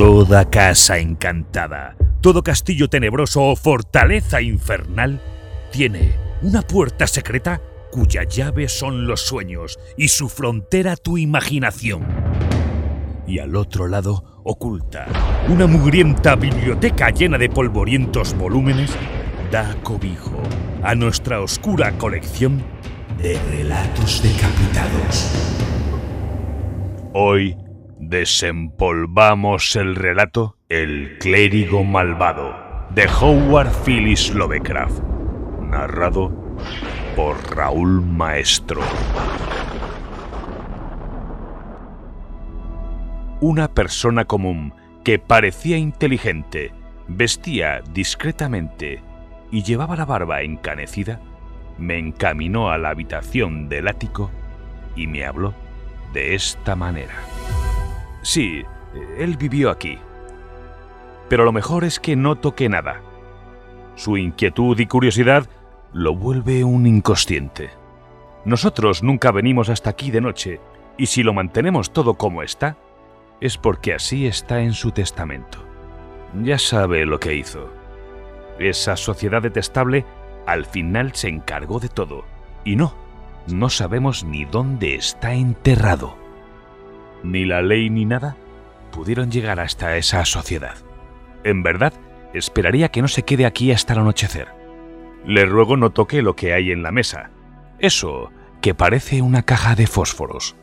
Toda casa encantada, todo castillo tenebroso o fortaleza infernal tiene una puerta secreta cuya llave son los sueños y su frontera tu imaginación. Y al otro lado oculta una mugrienta biblioteca llena de polvorientos volúmenes da cobijo a nuestra oscura colección de relatos decapitados. Hoy desempolvamos el relato El clérigo malvado de Howard Phillips Lovecraft, narrado por Raúl Maestro. Una persona común que parecía inteligente, vestía discretamente y llevaba la barba encanecida, me encaminó a la habitación del ático y me habló de esta manera. Sí, él vivió aquí. Pero lo mejor es que no toqué nada. Su inquietud y curiosidad lo vuelve un inconsciente. Nosotros nunca venimos hasta aquí de noche, y si lo mantenemos todo como está, es porque así está en su testamento. Ya sabe lo que hizo. Esa sociedad detestable al final se encargó de todo, y no, no sabemos ni dónde está enterrado. Ni la ley ni nada pudieron llegar hasta esa sociedad. En verdad, esperaría que no se quede aquí hasta el anochecer. Le ruego no toque lo que hay en la mesa. Eso, que parece una caja de fósforos.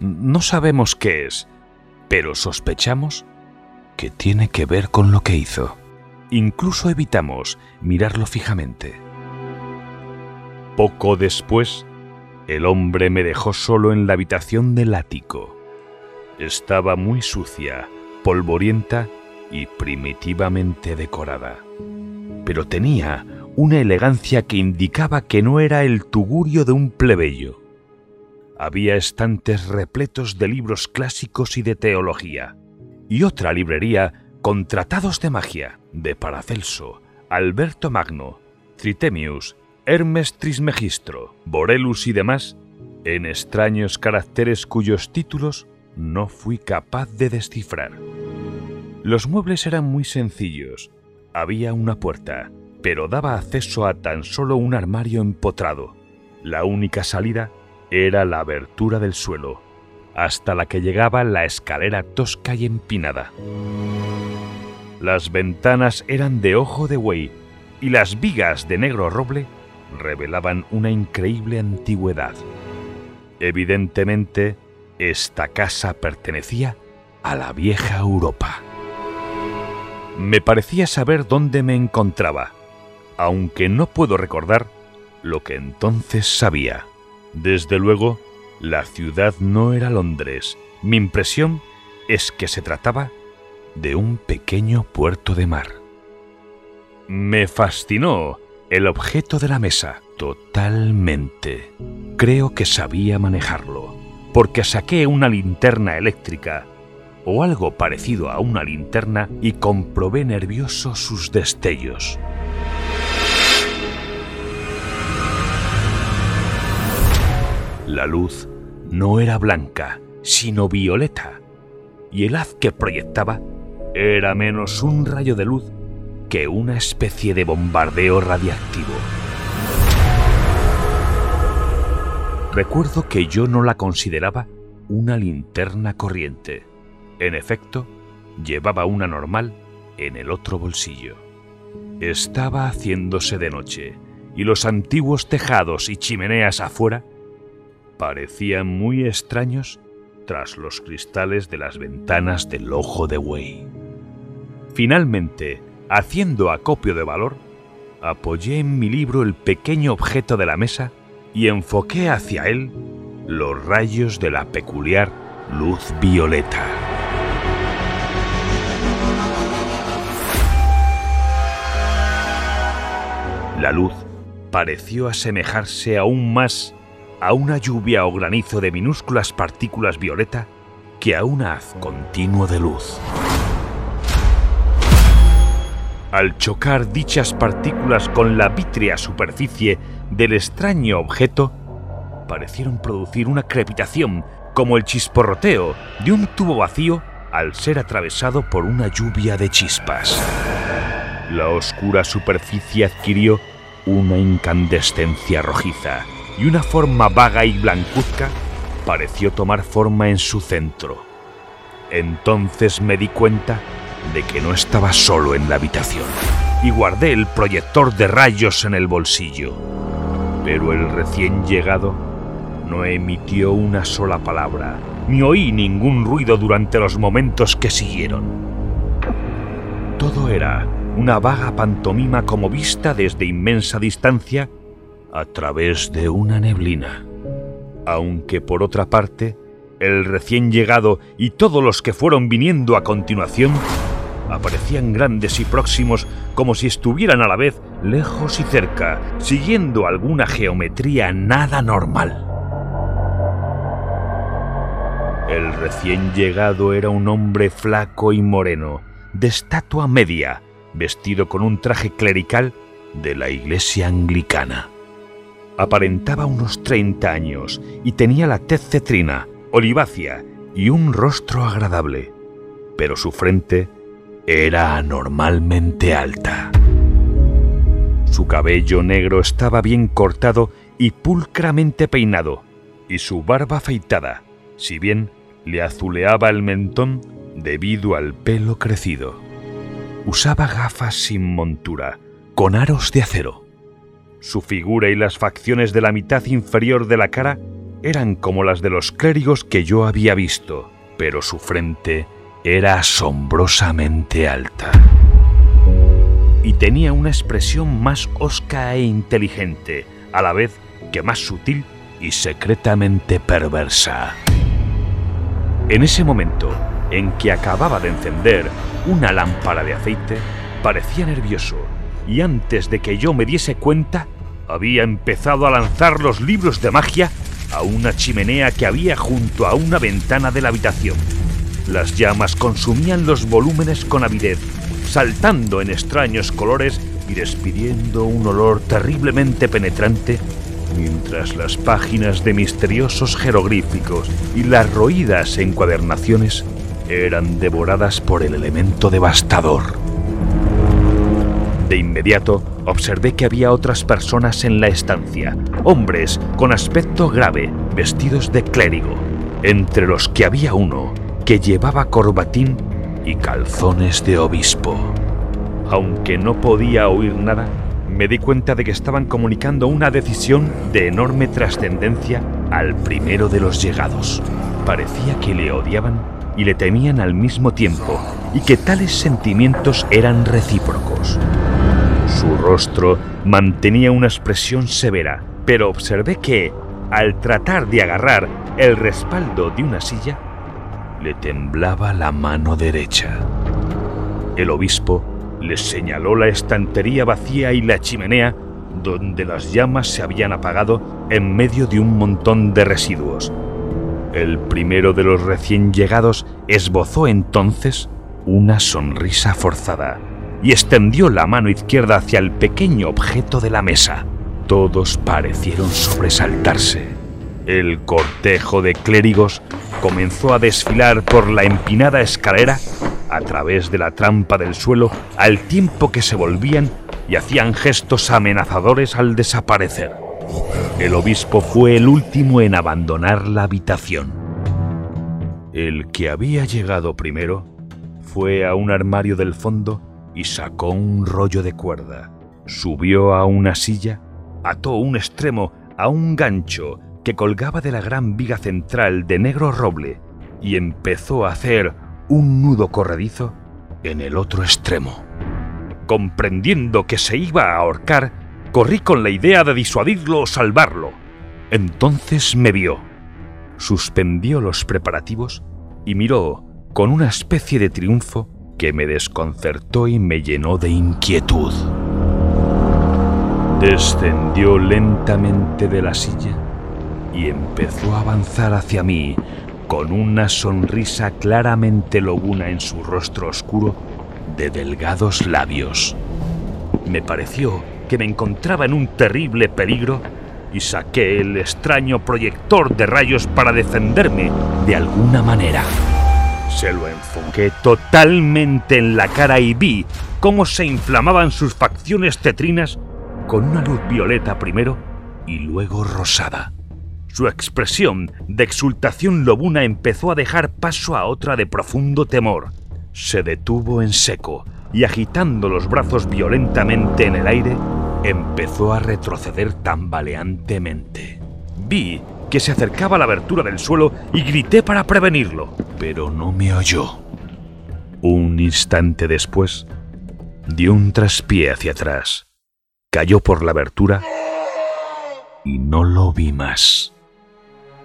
No sabemos qué es, pero sospechamos que tiene que ver con lo que hizo. Incluso evitamos mirarlo fijamente. Poco después, el hombre me dejó solo en la habitación del ático. Estaba muy sucia, polvorienta y primitivamente decorada. Pero tenía una elegancia que indicaba que no era el tugurio de un plebeyo. Había estantes repletos de libros clásicos y de teología, y otra librería con tratados de magia de Paracelso, Alberto Magno, Tritemius, Hermes Trismegistro, Borelus y demás, en extraños caracteres cuyos títulos no fui capaz de descifrar. Los muebles eran muy sencillos. Había una puerta, pero daba acceso a tan solo un armario empotrado. La única salida era la abertura del suelo, hasta la que llegaba la escalera tosca y empinada. Las ventanas eran de ojo de buey y las vigas de negro roble revelaban una increíble antigüedad. Evidentemente, esta casa pertenecía a la vieja Europa. Me parecía saber dónde me encontraba, aunque no puedo recordar lo que entonces sabía. Desde luego, la ciudad no era Londres. Mi impresión es que se trataba de un pequeño puerto de mar. Me fascinó el objeto de la mesa totalmente. Creo que sabía manejarlo, porque saqué una linterna eléctrica o algo parecido a una linterna y comprobé nervioso sus destellos. La luz no era blanca, sino violeta, y el haz que proyectaba era menos un rayo de luz que una especie de bombardeo radiactivo. Recuerdo que yo no la consideraba una linterna corriente. En efecto, llevaba una normal en el otro bolsillo. Estaba haciéndose de noche y los antiguos tejados y chimeneas afuera parecían muy extraños tras los cristales de las ventanas del ojo de buey. Finalmente, haciendo acopio de valor, apoyé en mi libro el pequeño objeto de la mesa y enfoqué hacia él los rayos de la peculiar luz violeta. La luz pareció asemejarse aún más a una lluvia o granizo de minúsculas partículas violeta que a un haz continuo de luz. Al chocar dichas partículas con la vítrea superficie del extraño objeto, parecieron producir una crepitación como el chisporroteo de un tubo vacío al ser atravesado por una lluvia de chispas. La oscura superficie adquirió una incandescencia rojiza y una forma vaga y blancuzca pareció tomar forma en su centro. Entonces me di cuenta de que no estaba solo en la habitación y guardé el proyector de rayos en el bolsillo. Pero el recién llegado no emitió una sola palabra, ni oí ningún ruido durante los momentos que siguieron. Todo era una vaga pantomima como vista desde inmensa distancia a través de una neblina. Aunque por otra parte, el recién llegado y todos los que fueron viniendo a continuación aparecían grandes y próximos como si estuvieran a la vez lejos y cerca, siguiendo alguna geometría nada normal. El recién llegado era un hombre flaco y moreno, de estatua media, vestido con un traje clerical de la iglesia anglicana. Aparentaba unos 30 años y tenía la tez cetrina, olivácea y un rostro agradable, pero su frente era anormalmente alta. Su cabello negro estaba bien cortado y pulcramente peinado, y su barba afeitada, si bien le azuleaba el mentón debido al pelo crecido. Usaba gafas sin montura, con aros de acero. Su figura y las facciones de la mitad inferior de la cara eran como las de los clérigos que yo había visto, pero su frente era asombrosamente alta. Y tenía una expresión más osca e inteligente, a la vez que más sutil y secretamente perversa. En ese momento en que acababa de encender una lámpara de aceite, parecía nervioso y antes de que yo me diese cuenta, había empezado a lanzar los libros de magia a una chimenea que había junto a una ventana de la habitación. Las llamas consumían los volúmenes con avidez, saltando en extraños colores y despidiendo un olor terriblemente penetrante mientras las páginas de misteriosos jeroglíficos y las roídas encuadernaciones eran devoradas por el elemento devastador. De inmediato observé que había otras personas en la estancia, hombres con aspecto grave, vestidos de clérigo, entre los que había uno que llevaba corbatín y calzones de obispo. Aunque no podía oír nada, me di cuenta de que estaban comunicando una decisión de enorme trascendencia al primero de los llegados. Parecía que le odiaban y le temían al mismo tiempo, y que tales sentimientos eran recíprocos. Su rostro mantenía una expresión severa, pero observé que, al tratar de agarrar el respaldo de una silla, le temblaba la mano derecha. El obispo les señaló la estantería vacía y la chimenea donde las llamas se habían apagado en medio de un montón de residuos. El primero de los recién llegados esbozó entonces una sonrisa forzada y extendió la mano izquierda hacia el pequeño objeto de la mesa. Todos parecieron sobresaltarse. El cortejo de clérigos comenzó a desfilar por la empinada escalera a través de la trampa del suelo al tiempo que se volvían y hacían gestos amenazadores al desaparecer. El obispo fue el último en abandonar la habitación. El que había llegado primero fue a un armario del fondo y sacó un rollo de cuerda. Subió a una silla, ató un extremo a un gancho que colgaba de la gran viga central de negro roble y empezó a hacer un nudo corredizo en el otro extremo. Comprendiendo que se iba a ahorcar, corrí con la idea de disuadirlo o salvarlo. Entonces me vio, suspendió los preparativos y miró con una especie de triunfo que me desconcertó y me llenó de inquietud. Descendió lentamente de la silla y empezó a avanzar hacia mí con una sonrisa claramente lobuna en su rostro oscuro de delgados labios. Me pareció que me encontraba en un terrible peligro y saqué el extraño proyector de rayos para defenderme de alguna manera. Se lo enfoqué totalmente en la cara y vi cómo se inflamaban sus facciones tetrinas con una luz violeta primero y luego rosada. Su expresión de exultación lobuna empezó a dejar paso a otra de profundo temor. Se detuvo en seco y agitando los brazos violentamente en el aire, empezó a retroceder tambaleantemente. Vi que se acercaba a la abertura del suelo y grité para prevenirlo, pero no me oyó. Un instante después, dio un traspié hacia atrás, cayó por la abertura y no lo vi más.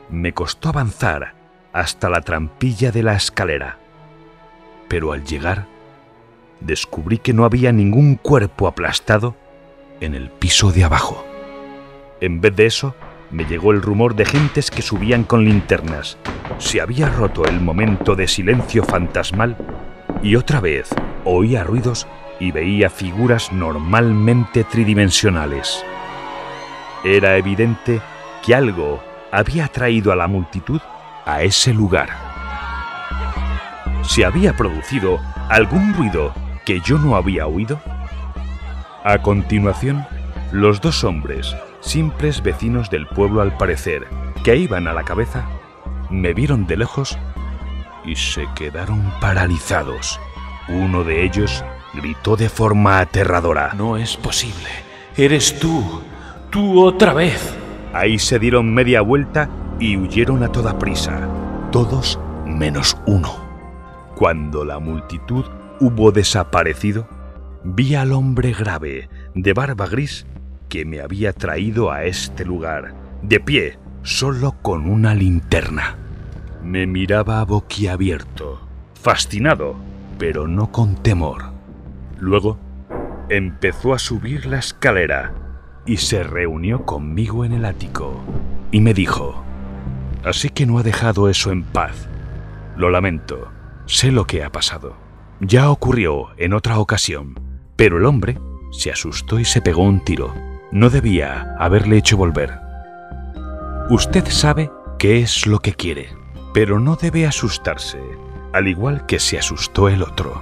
Me costó avanzar hasta la trampilla de la escalera, pero al llegar descubrí que no había ningún cuerpo aplastado en el piso de abajo. En vez de eso, me llegó el rumor de gentes que subían con linternas. Se había roto el momento de silencio fantasmal y otra vez oía ruidos y veía figuras normalmente tridimensionales. Era evidente que algo había traído a la multitud a ese lugar. ¿Se había producido algún ruido que yo no había oído? A continuación, los dos hombres, simples vecinos del pueblo al parecer, que iban a la cabeza, me vieron de lejos y se quedaron paralizados. Uno de ellos gritó de forma aterradora. No es posible. Eres tú. Tú otra vez. Ahí se dieron media vuelta y huyeron a toda prisa, todos menos uno. Cuando la multitud hubo desaparecido, vi al hombre grave, de barba gris, que me había traído a este lugar, de pie, solo con una linterna. Me miraba boquiabierto, fascinado, pero no con temor. Luego empezó a subir la escalera y se reunió conmigo en el ático y me dijo, así que no ha dejado eso en paz. Lo lamento, sé lo que ha pasado. Ya ocurrió en otra ocasión, pero el hombre se asustó y se pegó un tiro. No debía haberle hecho volver. Usted sabe qué es lo que quiere, pero no debe asustarse, al igual que se asustó el otro.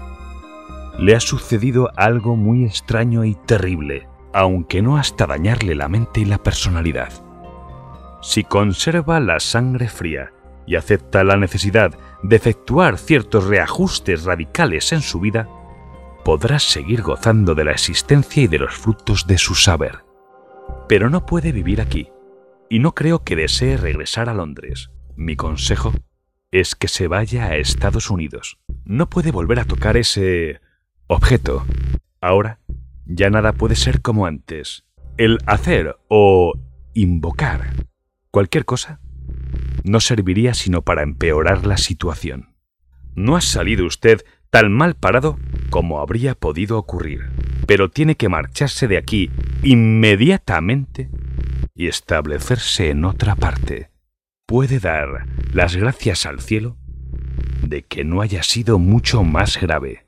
Le ha sucedido algo muy extraño y terrible, aunque no hasta dañarle la mente y la personalidad. Si conserva la sangre fría y acepta la necesidad de efectuar ciertos reajustes radicales en su vida, podrá seguir gozando de la existencia y de los frutos de su saber. Pero no puede vivir aquí, y no creo que desee regresar a Londres. Mi consejo es que se vaya a Estados Unidos. No puede volver a tocar ese objeto. Ahora ya nada puede ser como antes. El hacer o invocar cualquier cosa no serviría sino para empeorar la situación. No ha salido usted tan mal parado como habría podido ocurrir, pero tiene que marcharse de aquí inmediatamente y establecerse en otra parte. Puede dar las gracias al cielo de que no haya sido mucho más grave.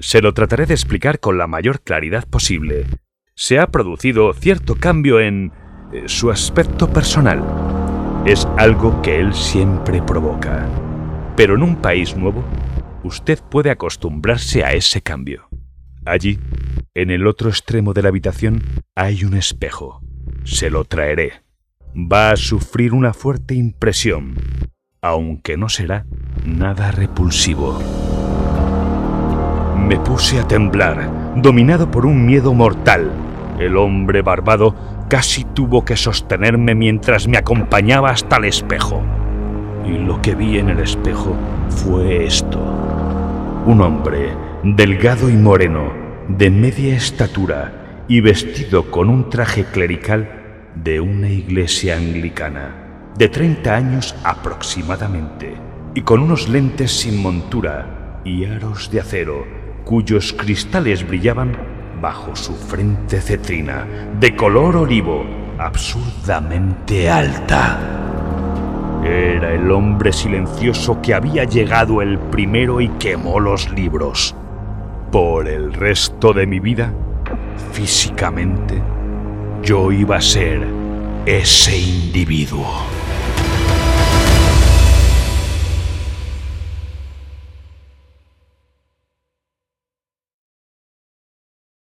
Se lo trataré de explicar con la mayor claridad posible. Se ha producido cierto cambio en eh, su aspecto personal. Es algo que él siempre provoca. Pero en un país nuevo, usted puede acostumbrarse a ese cambio. Allí, en el otro extremo de la habitación, hay un espejo. Se lo traeré. Va a sufrir una fuerte impresión, aunque no será nada repulsivo. Me puse a temblar, dominado por un miedo mortal. El hombre barbado casi tuvo que sostenerme mientras me acompañaba hasta el espejo. Y lo que vi en el espejo fue esto. Un hombre, delgado y moreno, de media estatura y vestido con un traje clerical de una iglesia anglicana, de 30 años aproximadamente, y con unos lentes sin montura y aros de acero cuyos cristales brillaban bajo su frente cetrina, de color olivo, absurdamente alta. Era el hombre silencioso que había llegado el primero y quemó los libros. Por el resto de mi vida, físicamente, yo iba a ser ese individuo.